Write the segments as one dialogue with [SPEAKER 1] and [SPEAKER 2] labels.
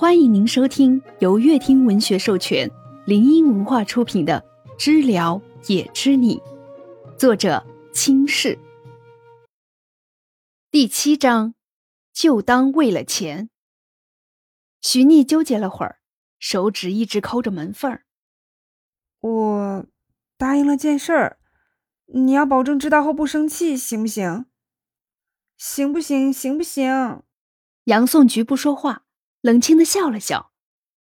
[SPEAKER 1] 欢迎您收听由乐听文学授权、林音文化出品的《知了也知你》，作者清世。第七章，就当为了钱。徐逆纠结了会儿，手指一直抠着门缝儿。
[SPEAKER 2] 我答应了件事儿，你要保证知道后不生气，行不行？行不行？行不行？
[SPEAKER 1] 杨颂菊不说话。冷清的笑了笑，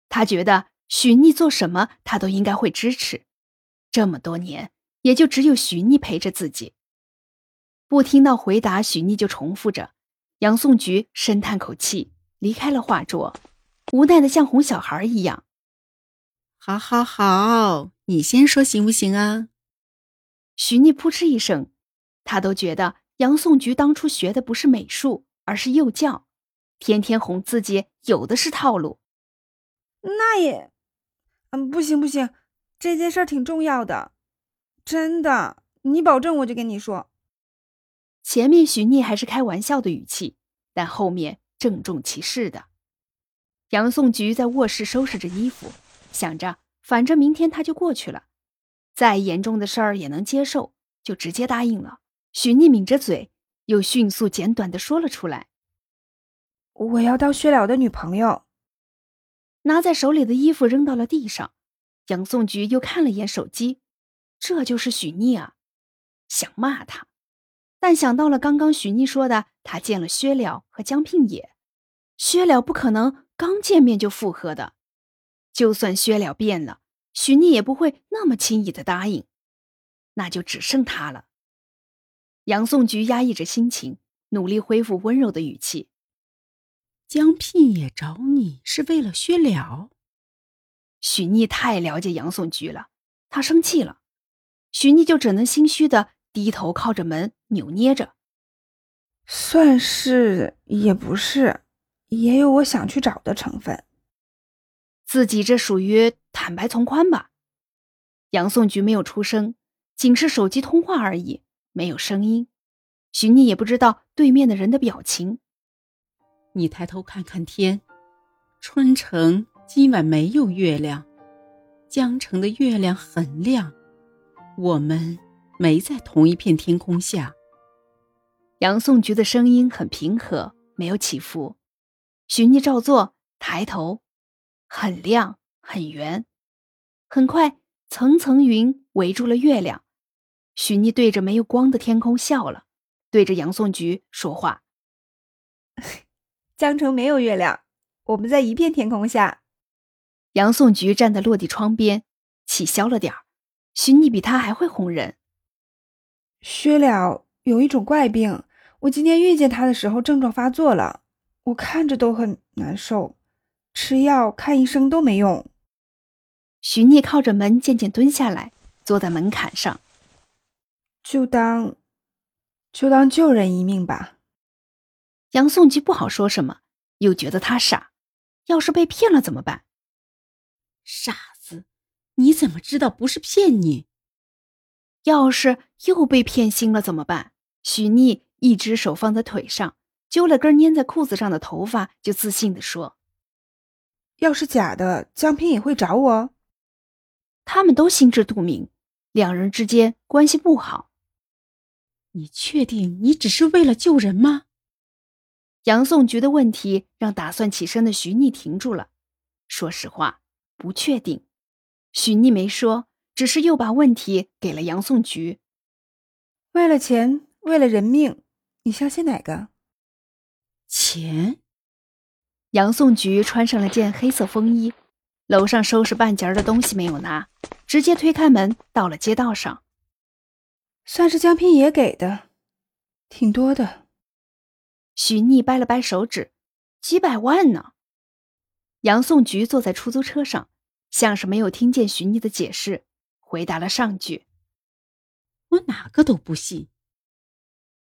[SPEAKER 1] 他觉得许逆做什么，他都应该会支持。这么多年，也就只有许逆陪着自己。不听到回答，许逆就重复着。杨颂菊深叹口气，离开了画桌，无奈的像哄小孩一样。
[SPEAKER 3] 好，好，好，你先说行不行啊？
[SPEAKER 1] 许逆扑哧一声，他都觉得杨颂菊当初学的不是美术，而是幼教。天天哄自己，有的是套路。
[SPEAKER 2] 那也，嗯，不行不行，这件事挺重要的，真的，你保证我就跟你说。
[SPEAKER 1] 前面许逆还是开玩笑的语气，但后面郑重其事的。杨颂菊在卧室收拾着衣服，想着反正明天他就过去了，再严重的事儿也能接受，就直接答应了。许逆抿着嘴，又迅速简短的说了出来。
[SPEAKER 2] 我要当薛了的女朋友。
[SPEAKER 1] 拿在手里的衣服扔到了地上，杨颂菊又看了眼手机，这就是许逆啊！想骂他，但想到了刚刚许逆说的，他见了薛了和江聘也，薛了不可能刚见面就复合的，就算薛了变了，许逆也不会那么轻易的答应，那就只剩他了。杨颂菊压抑着心情，努力恢复温柔的语气。
[SPEAKER 3] 江聘也找你是为了薛了？
[SPEAKER 1] 许逆太了解杨颂菊了，他生气了，许逆就只能心虚的低头靠着门扭捏着。
[SPEAKER 2] 算是也不是，也有我想去找的成分。
[SPEAKER 1] 自己这属于坦白从宽吧。杨颂菊没有出声，仅是手机通话而已，没有声音。许逆也不知道对面的人的表情。
[SPEAKER 3] 你抬头看看天，春城今晚没有月亮，江城的月亮很亮，我们没在同一片天空下。
[SPEAKER 1] 杨颂菊的声音很平和，没有起伏。许逆照做，抬头，很亮，很圆。很快，层层云围住了月亮。许逆对着没有光的天空笑了，对着杨颂菊说话。
[SPEAKER 2] 江城没有月亮，我们在一片天空下。
[SPEAKER 1] 杨颂菊站在落地窗边，气消了点儿。许逆比他还会哄人。
[SPEAKER 2] 薛了有一种怪病，我今天遇见他的时候症状发作了，我看着都很难受，吃药看医生都没用。
[SPEAKER 1] 许逆靠着门渐渐蹲下来，坐在门槛上。
[SPEAKER 2] 就当，就当救人一命吧。
[SPEAKER 1] 杨颂吉不好说什么，又觉得他傻。要是被骗了怎么办？
[SPEAKER 3] 傻子，你怎么知道不是骗你？
[SPEAKER 1] 要是又被骗心了怎么办？许逆一只手放在腿上，揪了根粘在裤子上的头发，就自信地说：“
[SPEAKER 2] 要是假的，江平也会找我。
[SPEAKER 1] 他们都心知肚明，两人之间关系不好。
[SPEAKER 3] 你确定你只是为了救人吗？”
[SPEAKER 1] 杨颂菊的问题让打算起身的徐逆停住了。说实话，不确定。许逆没说，只是又把问题给了杨颂菊。
[SPEAKER 2] 为了钱，为了人命，你相信哪个？
[SPEAKER 3] 钱。
[SPEAKER 1] 杨颂菊穿上了件黑色风衣，楼上收拾半截的东西没有拿，直接推开门到了街道上。
[SPEAKER 2] 算是江平爷给的，挺多的。
[SPEAKER 1] 许逆掰了掰手指，几百万呢。杨颂菊坐在出租车上，像是没有听见许逆的解释，回答了上句：“
[SPEAKER 3] 我哪个都不信。”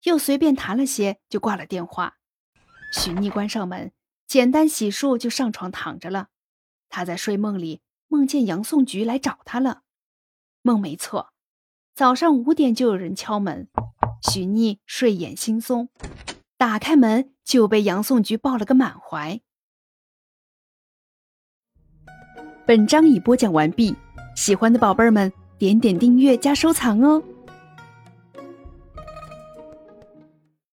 [SPEAKER 1] 又随便谈了些，就挂了电话。许逆关上门，简单洗漱就上床躺着了。他在睡梦里梦见杨颂菊来找他了，梦没错。早上五点就有人敲门，许逆睡眼惺忪。打开门就被杨颂菊抱了个满怀。本章已播讲完毕，喜欢的宝贝儿们点点订阅加收藏哦。